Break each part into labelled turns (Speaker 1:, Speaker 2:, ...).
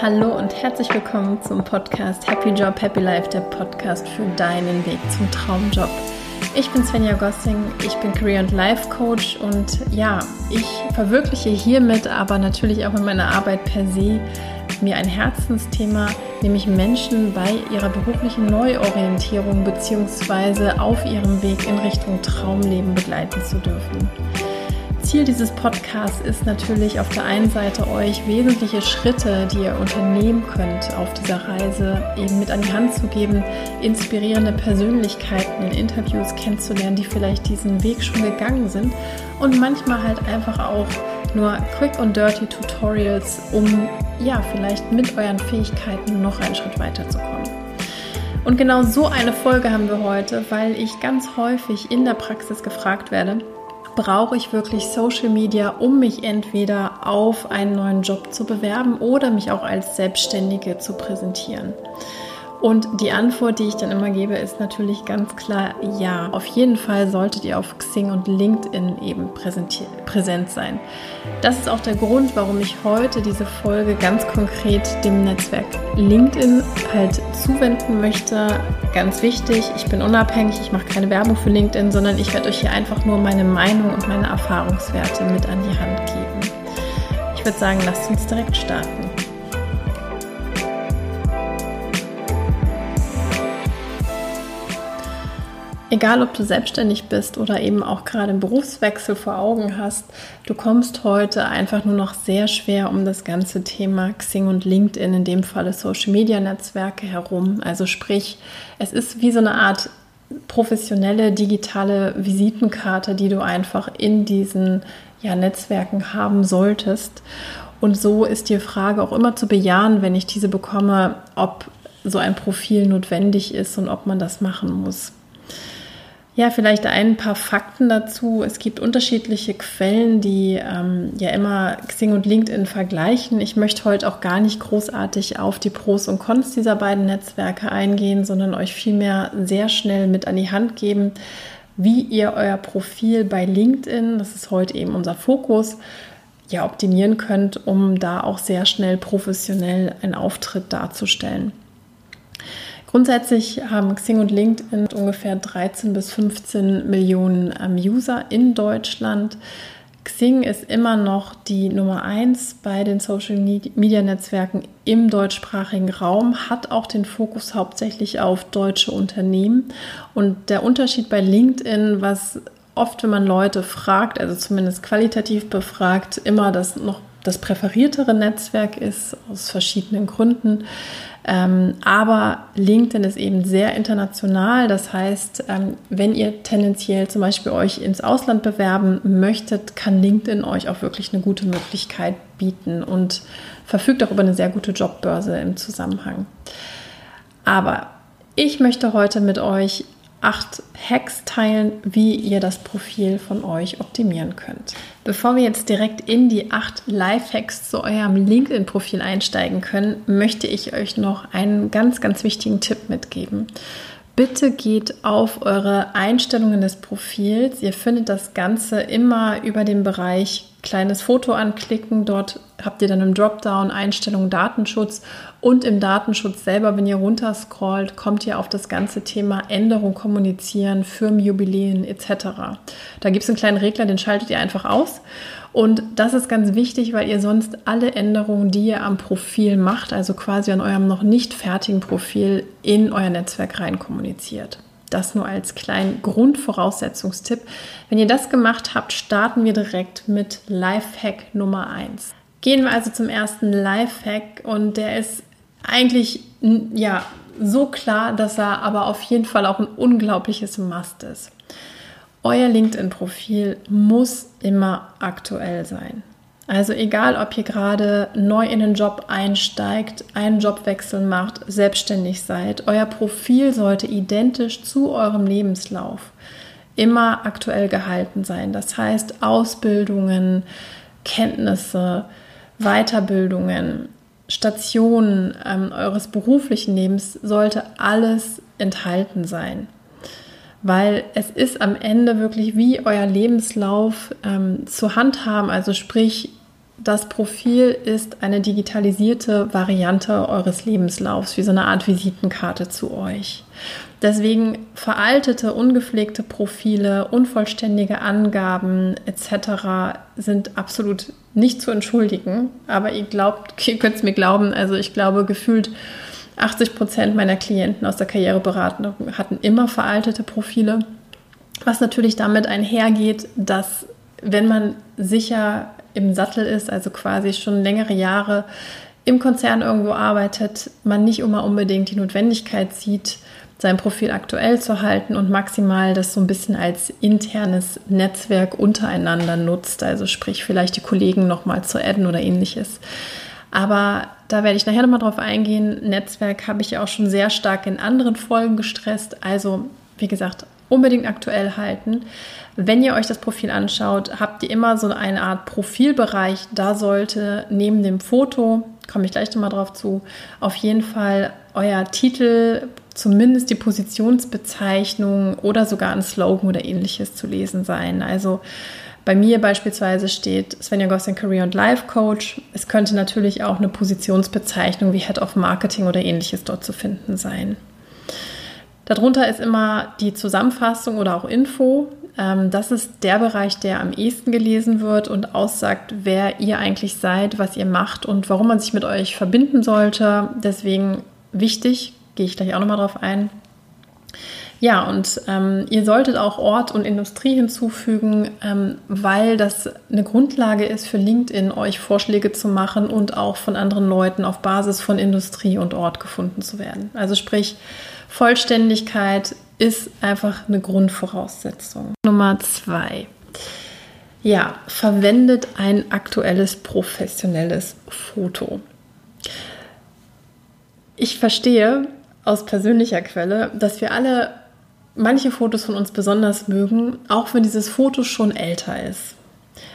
Speaker 1: Hallo und herzlich willkommen zum Podcast Happy Job, Happy Life, der Podcast für deinen Weg zum Traumjob. Ich bin Svenja Gossing, ich bin Career- und Life Coach und ja, ich verwirkliche hiermit, aber natürlich auch in meiner Arbeit per se, mir ein Herzensthema, nämlich Menschen bei ihrer beruflichen Neuorientierung bzw. auf ihrem Weg in Richtung Traumleben begleiten zu dürfen. Ziel dieses Podcasts ist natürlich auf der einen Seite euch wesentliche Schritte, die ihr unternehmen könnt auf dieser Reise, eben mit an die Hand zu geben, inspirierende Persönlichkeiten in Interviews kennenzulernen, die vielleicht diesen Weg schon gegangen sind und manchmal halt einfach auch nur quick und dirty Tutorials, um ja vielleicht mit euren Fähigkeiten noch einen Schritt weiterzukommen. Und genau so eine Folge haben wir heute, weil ich ganz häufig in der Praxis gefragt werde, brauche ich wirklich Social Media, um mich entweder auf einen neuen Job zu bewerben oder mich auch als Selbstständige zu präsentieren? Und die Antwort, die ich dann immer gebe, ist natürlich ganz klar ja. Auf jeden Fall solltet ihr auf Xing und LinkedIn eben präsent sein. Das ist auch der Grund, warum ich heute diese Folge ganz konkret dem Netzwerk LinkedIn halt zuwenden möchte. Ganz wichtig, ich bin unabhängig, ich mache keine Werbung für LinkedIn, sondern ich werde euch hier einfach nur meine Meinung und meine Erfahrungswerte mit an die Hand geben. Ich würde sagen, lasst uns direkt starten. Egal, ob du selbstständig bist oder eben auch gerade einen Berufswechsel vor Augen hast, du kommst heute einfach nur noch sehr schwer um das ganze Thema Xing und LinkedIn, in dem Falle Social Media Netzwerke herum. Also sprich, es ist wie so eine Art professionelle digitale Visitenkarte, die du einfach in diesen ja, Netzwerken haben solltest. Und so ist die Frage auch immer zu bejahen, wenn ich diese bekomme, ob so ein Profil notwendig ist und ob man das machen muss. Ja, vielleicht ein paar Fakten dazu. Es gibt unterschiedliche Quellen, die ähm, ja immer Xing und LinkedIn vergleichen. Ich möchte heute auch gar nicht großartig auf die Pros und Cons dieser beiden Netzwerke eingehen, sondern euch vielmehr sehr schnell mit an die Hand geben, wie ihr euer Profil bei LinkedIn, das ist heute eben unser Fokus, ja optimieren könnt, um da auch sehr schnell professionell einen Auftritt darzustellen. Grundsätzlich haben Xing und LinkedIn ungefähr 13 bis 15 Millionen ähm, User in Deutschland. Xing ist immer noch die Nummer eins bei den Social Media Netzwerken im deutschsprachigen Raum, hat auch den Fokus hauptsächlich auf deutsche Unternehmen. Und der Unterschied bei LinkedIn, was oft, wenn man Leute fragt, also zumindest qualitativ befragt, immer das noch das präferiertere Netzwerk ist, aus verschiedenen Gründen. Ähm, aber LinkedIn ist eben sehr international. Das heißt, ähm, wenn ihr tendenziell zum Beispiel euch ins Ausland bewerben möchtet, kann LinkedIn euch auch wirklich eine gute Möglichkeit bieten und verfügt auch über eine sehr gute Jobbörse im Zusammenhang. Aber ich möchte heute mit euch acht Hacks teilen, wie ihr das Profil von euch optimieren könnt. Bevor wir jetzt direkt in die acht Life-Hacks zu eurem LinkedIn-Profil einsteigen können, möchte ich euch noch einen ganz, ganz wichtigen Tipp mitgeben. Bitte geht auf eure Einstellungen des Profils. Ihr findet das Ganze immer über den Bereich kleines Foto anklicken. Dort habt ihr dann im Dropdown Einstellungen Datenschutz und im Datenschutz selber, wenn ihr runterscrollt, kommt ihr auf das ganze Thema Änderung kommunizieren, Firmenjubiläen etc. Da gibt es einen kleinen Regler, den schaltet ihr einfach aus. Und das ist ganz wichtig, weil ihr sonst alle Änderungen, die ihr am Profil macht, also quasi an eurem noch nicht fertigen Profil, in euer Netzwerk rein kommuniziert. Das nur als kleinen Grundvoraussetzungstipp. Wenn ihr das gemacht habt, starten wir direkt mit Lifehack Nummer 1. Gehen wir also zum ersten Lifehack und der ist eigentlich ja so klar, dass er aber auf jeden Fall auch ein unglaubliches Must ist. Euer LinkedIn-Profil muss immer aktuell sein. Also egal, ob ihr gerade neu in den Job einsteigt, einen Jobwechsel macht, selbstständig seid, euer Profil sollte identisch zu eurem Lebenslauf immer aktuell gehalten sein. Das heißt Ausbildungen, Kenntnisse, Weiterbildungen, Stationen ähm, eures beruflichen Lebens sollte alles enthalten sein weil es ist am Ende wirklich wie euer Lebenslauf ähm, zu handhaben. Also sprich, das Profil ist eine digitalisierte Variante eures Lebenslaufs, wie so eine Art Visitenkarte zu euch. Deswegen veraltete, ungepflegte Profile, unvollständige Angaben etc. sind absolut nicht zu entschuldigen. Aber ihr glaubt, ihr könnt es mir glauben, also ich glaube gefühlt 80 Prozent meiner Klienten aus der Karriereberatung hatten immer veraltete Profile. Was natürlich damit einhergeht, dass wenn man sicher im Sattel ist, also quasi schon längere Jahre im Konzern irgendwo arbeitet, man nicht immer unbedingt die Notwendigkeit sieht, sein Profil aktuell zu halten und maximal das so ein bisschen als internes Netzwerk untereinander nutzt, also sprich vielleicht die Kollegen nochmal zu adden oder ähnliches. Aber da werde ich nachher nochmal drauf eingehen. Netzwerk habe ich ja auch schon sehr stark in anderen Folgen gestresst. Also, wie gesagt, unbedingt aktuell halten. Wenn ihr euch das Profil anschaut, habt ihr immer so eine Art Profilbereich. Da sollte neben dem Foto, komme ich gleich nochmal drauf zu, auf jeden Fall euer Titel, zumindest die Positionsbezeichnung oder sogar ein Slogan oder ähnliches zu lesen sein. Also bei mir beispielsweise steht Svenja Gossen Career und Life Coach. Es könnte natürlich auch eine Positionsbezeichnung wie Head of Marketing oder ähnliches dort zu finden sein. Darunter ist immer die Zusammenfassung oder auch Info. Ähm, das ist der Bereich, der am ehesten gelesen wird und aussagt, wer ihr eigentlich seid, was ihr macht und warum man sich mit euch verbinden sollte. Deswegen wichtig, gehe ich gleich auch nochmal drauf ein. Ja, und ähm, ihr solltet auch Ort und Industrie hinzufügen, ähm, weil das eine Grundlage ist für LinkedIn, euch Vorschläge zu machen und auch von anderen Leuten auf Basis von Industrie und Ort gefunden zu werden. Also sprich, Vollständigkeit ist einfach eine Grundvoraussetzung. Nummer zwei. Ja, verwendet ein aktuelles professionelles Foto. Ich verstehe aus persönlicher Quelle, dass wir alle manche Fotos von uns besonders mögen, auch wenn dieses Foto schon älter ist.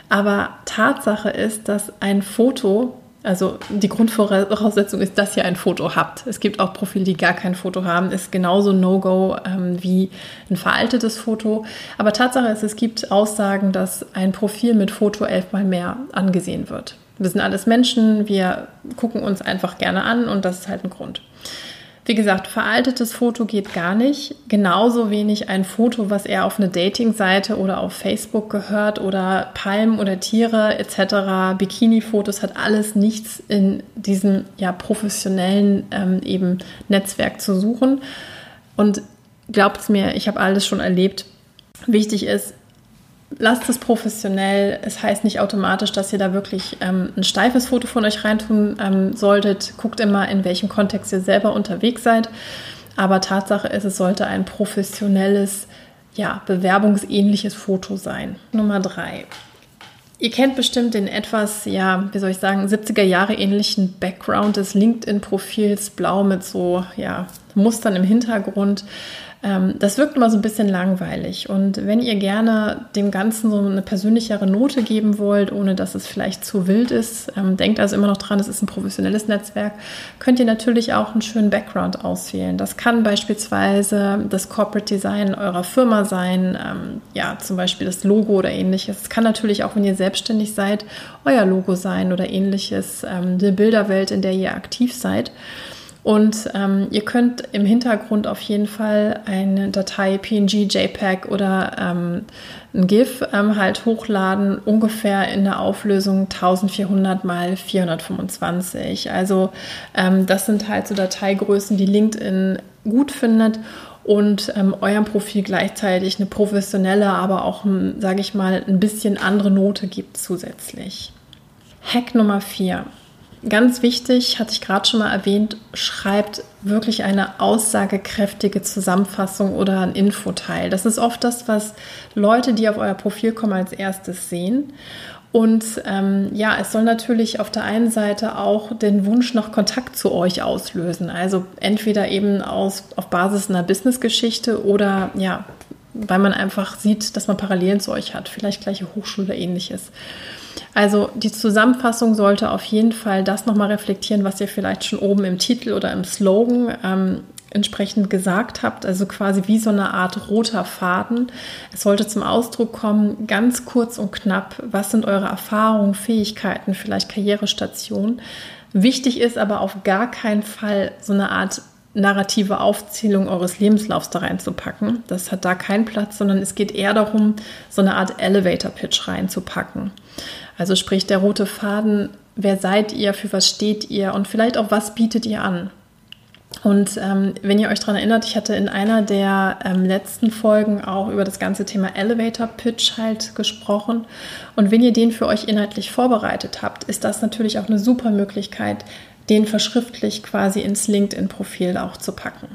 Speaker 1: Aber Tatsache ist, dass ein Foto also die Grundvoraussetzung ist, dass ihr ein Foto habt. Es gibt auch Profile, die gar kein Foto haben. Ist genauso No-Go ähm, wie ein veraltetes Foto. Aber Tatsache ist, es gibt Aussagen, dass ein Profil mit Foto elfmal mehr angesehen wird. Wir sind alles Menschen, wir gucken uns einfach gerne an und das ist halt ein Grund. Wie gesagt, veraltetes Foto geht gar nicht. Genauso wenig ein Foto, was eher auf eine Dating-Seite oder auf Facebook gehört oder Palmen oder Tiere etc. Bikini-Fotos hat alles nichts in diesem ja professionellen ähm, eben Netzwerk zu suchen. Und glaubt es mir, ich habe alles schon erlebt. Wichtig ist, lasst es professionell. Es heißt nicht automatisch, dass ihr da wirklich ähm, ein steifes Foto von euch reintun ähm, solltet. Guckt immer, in welchem Kontext ihr selber unterwegs seid. Aber Tatsache ist, es sollte ein professionelles, ja, bewerbungsähnliches Foto sein. Nummer drei. Ihr kennt bestimmt den etwas, ja, wie soll ich sagen, 70er Jahre ähnlichen Background des LinkedIn-Profils, blau mit so, ja, Mustern im Hintergrund. Ähm, das wirkt immer so ein bisschen langweilig. Und wenn ihr gerne dem Ganzen so eine persönlichere Note geben wollt, ohne dass es vielleicht zu wild ist, ähm, denkt also immer noch dran, es ist ein professionelles Netzwerk, könnt ihr natürlich auch einen schönen Background auswählen. Das kann beispielsweise das Corporate Design eurer Firma sein, ähm, ja, zum Beispiel das Logo oder ähnliches. Es kann natürlich auch, wenn ihr selbstständig seid, euer Logo sein oder ähnliches, ähm, die Bilderwelt, in der ihr aktiv seid. Und ähm, ihr könnt im Hintergrund auf jeden Fall eine Datei PNG, JPEG oder ähm, ein GIF ähm, halt hochladen, ungefähr in der Auflösung 1400 mal 425. Also ähm, das sind halt so Dateigrößen, die LinkedIn gut findet und ähm, eurem Profil gleichzeitig eine professionelle, aber auch, sage ich mal, ein bisschen andere Note gibt zusätzlich. Hack Nummer 4. Ganz wichtig, hatte ich gerade schon mal erwähnt, schreibt wirklich eine aussagekräftige Zusammenfassung oder ein Infoteil. Das ist oft das, was Leute, die auf euer Profil kommen, als erstes sehen. Und ähm, ja, es soll natürlich auf der einen Seite auch den Wunsch nach Kontakt zu euch auslösen. Also entweder eben aus, auf Basis einer Businessgeschichte oder ja, weil man einfach sieht, dass man Parallelen zu euch hat, vielleicht gleiche Hochschule ähnliches. Also die Zusammenfassung sollte auf jeden Fall das nochmal reflektieren, was ihr vielleicht schon oben im Titel oder im Slogan ähm, entsprechend gesagt habt, also quasi wie so eine Art roter Faden. Es sollte zum Ausdruck kommen, ganz kurz und knapp, was sind eure Erfahrungen, Fähigkeiten, vielleicht Karrierestationen. Wichtig ist aber auf gar keinen Fall so eine Art narrative Aufzählung eures Lebenslaufs da reinzupacken. Das hat da keinen Platz, sondern es geht eher darum, so eine Art Elevator-Pitch reinzupacken. Also sprich der rote Faden, wer seid ihr, für was steht ihr und vielleicht auch, was bietet ihr an. Und ähm, wenn ihr euch daran erinnert, ich hatte in einer der ähm, letzten Folgen auch über das ganze Thema Elevator Pitch halt gesprochen. Und wenn ihr den für euch inhaltlich vorbereitet habt, ist das natürlich auch eine super Möglichkeit, den verschriftlich quasi ins LinkedIn-Profil auch zu packen.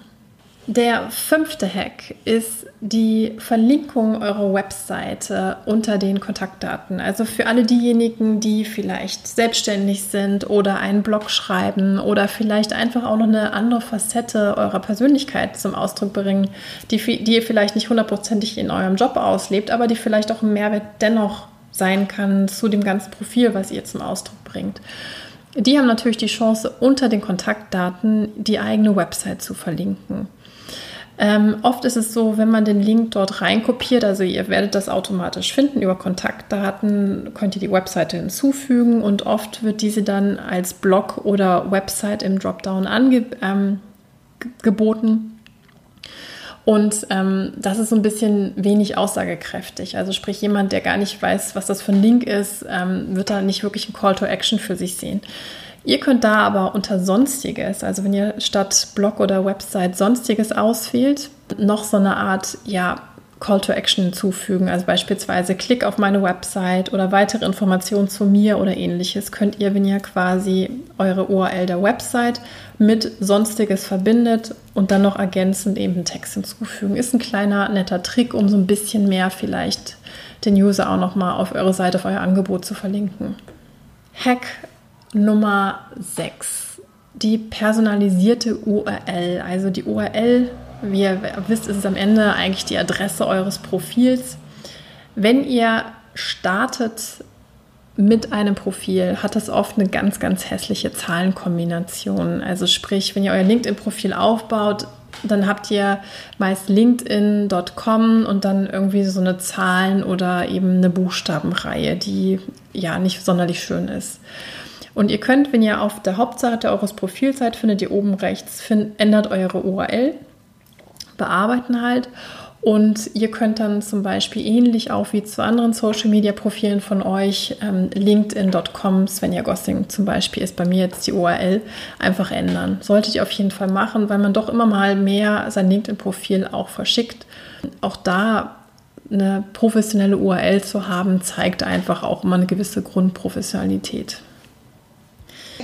Speaker 1: Der fünfte Hack ist die Verlinkung eurer Webseite unter den Kontaktdaten. Also für alle diejenigen, die vielleicht selbstständig sind oder einen Blog schreiben oder vielleicht einfach auch noch eine andere Facette eurer Persönlichkeit zum Ausdruck bringen, die, die ihr vielleicht nicht hundertprozentig in eurem Job auslebt, aber die vielleicht auch ein Mehrwert dennoch sein kann zu dem ganzen Profil, was ihr zum Ausdruck bringt. Die haben natürlich die Chance, unter den Kontaktdaten die eigene Website zu verlinken. Ähm, oft ist es so, wenn man den Link dort reinkopiert, also ihr werdet das automatisch finden über Kontaktdaten, könnt ihr die Webseite hinzufügen und oft wird diese dann als Blog oder Website im Dropdown angeboten. Ähm, und ähm, das ist so ein bisschen wenig aussagekräftig. Also sprich, jemand, der gar nicht weiß, was das für ein Link ist, ähm, wird da nicht wirklich ein Call to Action für sich sehen. Ihr könnt da aber unter Sonstiges, also wenn ihr statt Blog oder Website Sonstiges auswählt, noch so eine Art, ja, Call to Action hinzufügen. Also beispielsweise Klick auf meine Website oder weitere Informationen zu mir oder ähnliches könnt ihr, wenn ihr quasi eure URL der Website mit Sonstiges verbindet und dann noch ergänzend eben Text hinzufügen. Ist ein kleiner netter Trick, um so ein bisschen mehr vielleicht den User auch nochmal auf eure Seite, auf euer Angebot zu verlinken. Hack Nummer 6. Die personalisierte URL. Also die URL, wie ihr wisst, ist es am Ende eigentlich die Adresse eures Profils. Wenn ihr startet mit einem Profil, hat das oft eine ganz, ganz hässliche Zahlenkombination. Also sprich, wenn ihr euer LinkedIn-Profil aufbaut, dann habt ihr meist linkedin.com und dann irgendwie so eine Zahlen- oder eben eine Buchstabenreihe, die ja nicht sonderlich schön ist. Und ihr könnt, wenn ihr auf der Hauptseite eures Profils seid, findet ihr oben rechts, find, ändert eure URL, bearbeiten halt. Und ihr könnt dann zum Beispiel ähnlich auch wie zu anderen Social Media Profilen von euch, ähm, LinkedIn.com, Svenja Gossing zum Beispiel ist bei mir jetzt die URL, einfach ändern. Solltet ihr auf jeden Fall machen, weil man doch immer mal mehr sein LinkedIn-Profil auch verschickt. Auch da eine professionelle URL zu haben, zeigt einfach auch immer eine gewisse Grundprofessionalität.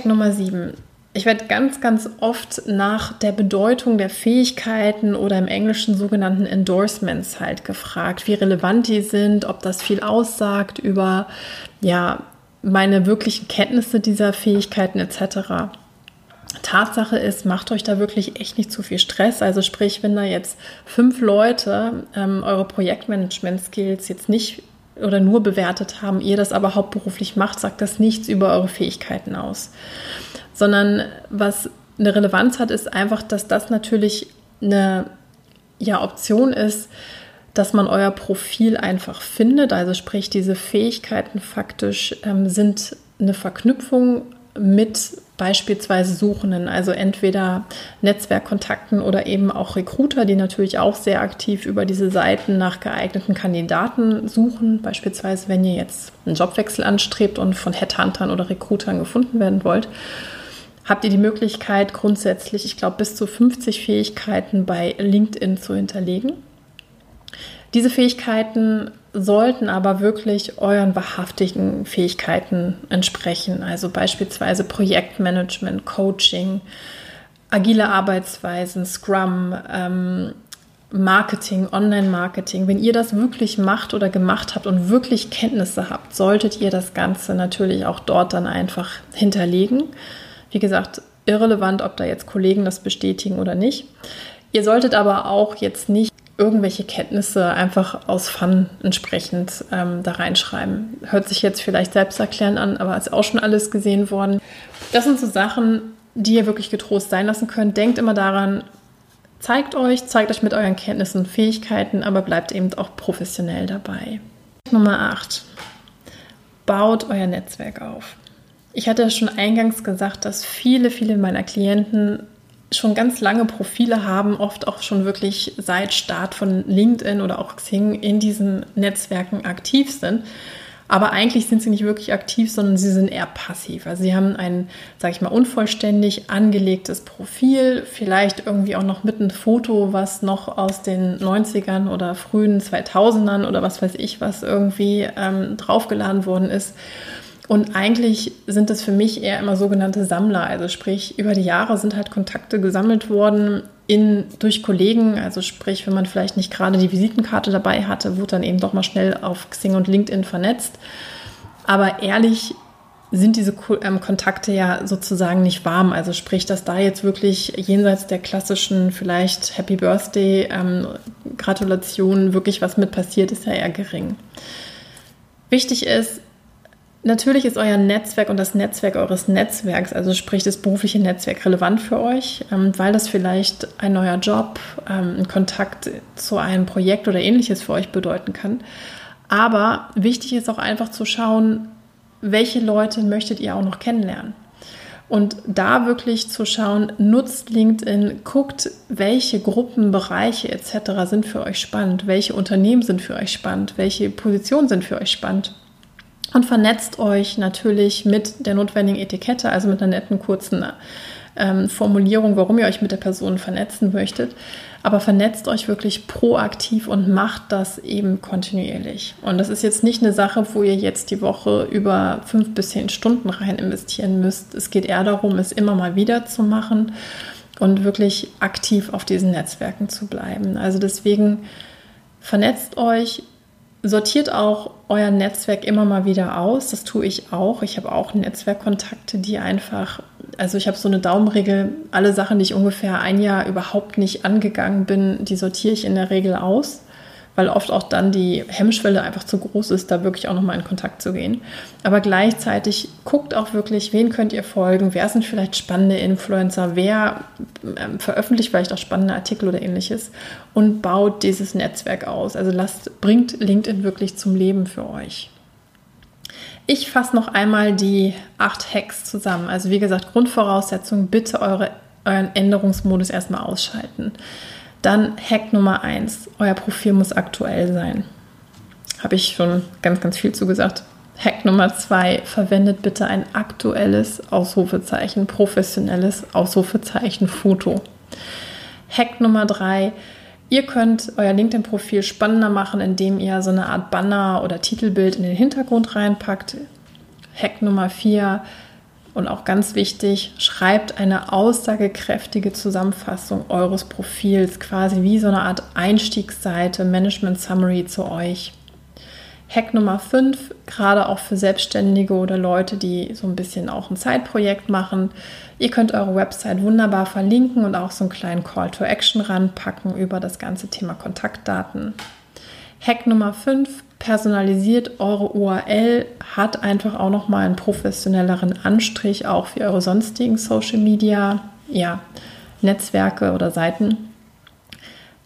Speaker 1: Nummer 7. Ich werde ganz, ganz oft nach der Bedeutung der Fähigkeiten oder im Englischen sogenannten Endorsements halt gefragt, wie relevant die sind, ob das viel aussagt über ja, meine wirklichen Kenntnisse dieser Fähigkeiten etc. Tatsache ist, macht euch da wirklich echt nicht zu viel Stress. Also sprich, wenn da jetzt fünf Leute ähm, eure Projektmanagement-Skills jetzt nicht oder nur bewertet haben, ihr das aber hauptberuflich macht, sagt das nichts über eure Fähigkeiten aus. Sondern was eine Relevanz hat, ist einfach, dass das natürlich eine ja, Option ist, dass man euer Profil einfach findet. Also sprich, diese Fähigkeiten faktisch ähm, sind eine Verknüpfung mit beispielsweise Suchenden, also entweder Netzwerkkontakten oder eben auch Recruiter, die natürlich auch sehr aktiv über diese Seiten nach geeigneten Kandidaten suchen. Beispielsweise, wenn ihr jetzt einen Jobwechsel anstrebt und von Headhuntern oder Recruitern gefunden werden wollt, habt ihr die Möglichkeit, grundsätzlich, ich glaube, bis zu 50 Fähigkeiten bei LinkedIn zu hinterlegen. Diese Fähigkeiten sollten aber wirklich euren wahrhaftigen Fähigkeiten entsprechen. Also beispielsweise Projektmanagement, Coaching, agile Arbeitsweisen, Scrum, ähm, Marketing, Online-Marketing. Wenn ihr das wirklich macht oder gemacht habt und wirklich Kenntnisse habt, solltet ihr das Ganze natürlich auch dort dann einfach hinterlegen. Wie gesagt, irrelevant, ob da jetzt Kollegen das bestätigen oder nicht. Ihr solltet aber auch jetzt nicht irgendwelche Kenntnisse einfach aus Fun entsprechend ähm, da reinschreiben. Hört sich jetzt vielleicht selbst erklären an, aber ist auch schon alles gesehen worden. Das sind so Sachen, die ihr wirklich getrost sein lassen könnt. Denkt immer daran, zeigt euch, zeigt euch mit euren Kenntnissen und Fähigkeiten, aber bleibt eben auch professionell dabei. Nummer 8. Baut euer Netzwerk auf. Ich hatte schon eingangs gesagt, dass viele, viele meiner Klienten schon ganz lange Profile haben, oft auch schon wirklich seit Start von LinkedIn oder auch Xing in diesen Netzwerken aktiv sind. Aber eigentlich sind sie nicht wirklich aktiv, sondern sie sind eher passiv. Also sie haben ein, sage ich mal, unvollständig angelegtes Profil, vielleicht irgendwie auch noch mit einem Foto, was noch aus den 90ern oder frühen 2000ern oder was weiß ich, was irgendwie ähm, draufgeladen worden ist. Und eigentlich sind es für mich eher immer sogenannte Sammler. Also sprich, über die Jahre sind halt Kontakte gesammelt worden in, durch Kollegen. Also sprich, wenn man vielleicht nicht gerade die Visitenkarte dabei hatte, wurde dann eben doch mal schnell auf Xing und LinkedIn vernetzt. Aber ehrlich sind diese ähm, Kontakte ja sozusagen nicht warm. Also sprich, dass da jetzt wirklich jenseits der klassischen vielleicht Happy Birthday ähm, Gratulation wirklich was mit passiert, ist ja eher gering. Wichtig ist, Natürlich ist euer Netzwerk und das Netzwerk eures Netzwerks, also sprich das berufliche Netzwerk, relevant für euch, ähm, weil das vielleicht ein neuer Job, ähm, ein Kontakt zu einem Projekt oder ähnliches für euch bedeuten kann. Aber wichtig ist auch einfach zu schauen, welche Leute möchtet ihr auch noch kennenlernen. Und da wirklich zu schauen, nutzt LinkedIn, guckt, welche Gruppen, Bereiche etc. sind für euch spannend, welche Unternehmen sind für euch spannend, welche Positionen sind für euch spannend und vernetzt euch natürlich mit der notwendigen Etikette, also mit einer netten kurzen ähm, Formulierung, warum ihr euch mit der Person vernetzen möchtet. Aber vernetzt euch wirklich proaktiv und macht das eben kontinuierlich. Und das ist jetzt nicht eine Sache, wo ihr jetzt die Woche über fünf bis zehn Stunden rein investieren müsst. Es geht eher darum, es immer mal wieder zu machen und wirklich aktiv auf diesen Netzwerken zu bleiben. Also deswegen vernetzt euch, Sortiert auch euer Netzwerk immer mal wieder aus. Das tue ich auch. Ich habe auch Netzwerkkontakte, die einfach, also ich habe so eine Daumenregel, alle Sachen, die ich ungefähr ein Jahr überhaupt nicht angegangen bin, die sortiere ich in der Regel aus weil oft auch dann die Hemmschwelle einfach zu groß ist, da wirklich auch nochmal in Kontakt zu gehen. Aber gleichzeitig guckt auch wirklich, wen könnt ihr folgen, wer sind vielleicht spannende Influencer, wer ähm, veröffentlicht vielleicht auch spannende Artikel oder ähnliches und baut dieses Netzwerk aus. Also lasst, bringt LinkedIn wirklich zum Leben für euch. Ich fasse noch einmal die acht Hacks zusammen. Also wie gesagt, Grundvoraussetzung, bitte eure, euren Änderungsmodus erstmal ausschalten. Dann Hack Nummer eins: Euer Profil muss aktuell sein. Habe ich schon ganz, ganz viel zugesagt. Hack Nummer zwei: Verwendet bitte ein aktuelles Ausrufezeichen, professionelles Ausrufezeichen Foto. Hack Nummer drei: Ihr könnt euer LinkedIn-Profil spannender machen, indem ihr so eine Art Banner oder Titelbild in den Hintergrund reinpackt. Hack Nummer vier: und auch ganz wichtig, schreibt eine aussagekräftige Zusammenfassung eures Profils, quasi wie so eine Art Einstiegsseite, Management Summary zu euch. Hack Nummer 5, gerade auch für Selbstständige oder Leute, die so ein bisschen auch ein Zeitprojekt machen. Ihr könnt eure Website wunderbar verlinken und auch so einen kleinen Call to Action ranpacken über das ganze Thema Kontaktdaten. Hack Nummer 5, personalisiert eure URL, hat einfach auch nochmal einen professionelleren Anstrich, auch für eure sonstigen Social Media, ja, Netzwerke oder Seiten.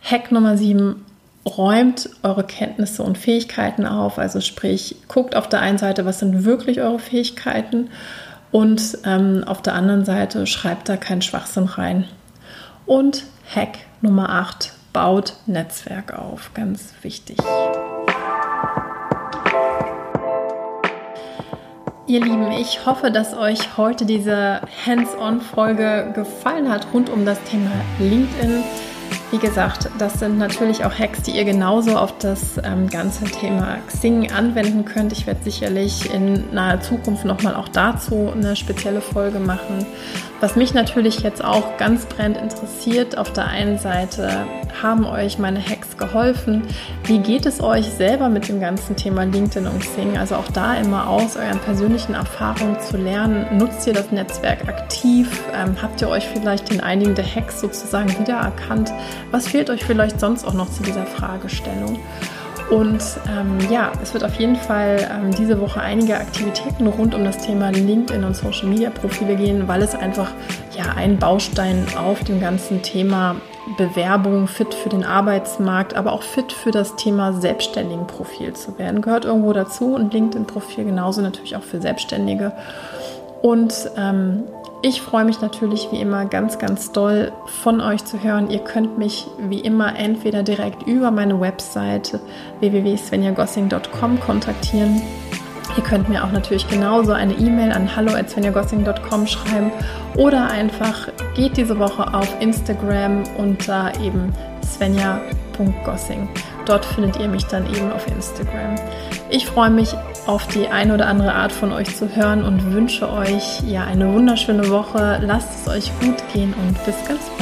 Speaker 1: Hack Nummer 7, räumt eure Kenntnisse und Fähigkeiten auf, also sprich, guckt auf der einen Seite, was sind wirklich eure Fähigkeiten und ähm, auf der anderen Seite schreibt da keinen Schwachsinn rein. Und Hack Nummer 8, baut Netzwerk auf, ganz wichtig. Ihr Lieben, ich hoffe, dass euch heute diese Hands-on-Folge gefallen hat rund um das Thema LinkedIn. Wie gesagt, das sind natürlich auch Hacks, die ihr genauso auf das ähm, ganze Thema Xing anwenden könnt. Ich werde sicherlich in naher Zukunft nochmal auch dazu eine spezielle Folge machen. Was mich natürlich jetzt auch ganz brennend interessiert, auf der einen Seite haben euch meine Hacks geholfen. Wie geht es euch selber mit dem ganzen Thema LinkedIn und Xing? Also auch da immer aus euren persönlichen Erfahrungen zu lernen. Nutzt ihr das Netzwerk aktiv? Ähm, habt ihr euch vielleicht in einigen der Hacks sozusagen wiedererkannt? Was fehlt euch vielleicht sonst auch noch zu dieser Fragestellung? Und ähm, ja, es wird auf jeden Fall ähm, diese Woche einige Aktivitäten rund um das Thema LinkedIn und Social Media Profile gehen, weil es einfach ja ein Baustein auf dem ganzen Thema Bewerbung, fit für den Arbeitsmarkt, aber auch fit für das Thema selbstständigen Profil zu werden. Gehört irgendwo dazu und LinkedIn-Profil genauso natürlich auch für Selbstständige. Und ähm, ich freue mich natürlich wie immer ganz, ganz doll von euch zu hören. Ihr könnt mich wie immer entweder direkt über meine Webseite www.svenjagossing.com kontaktieren. Ihr könnt mir auch natürlich genauso eine E-Mail an hallo.svenjagossing.com schreiben oder einfach geht diese Woche auf Instagram unter eben svenja.gossing. Dort findet ihr mich dann eben auf Instagram. Ich freue mich auf die eine oder andere Art von euch zu hören und wünsche euch ja eine wunderschöne Woche. Lasst es euch gut gehen und bis ganz bald.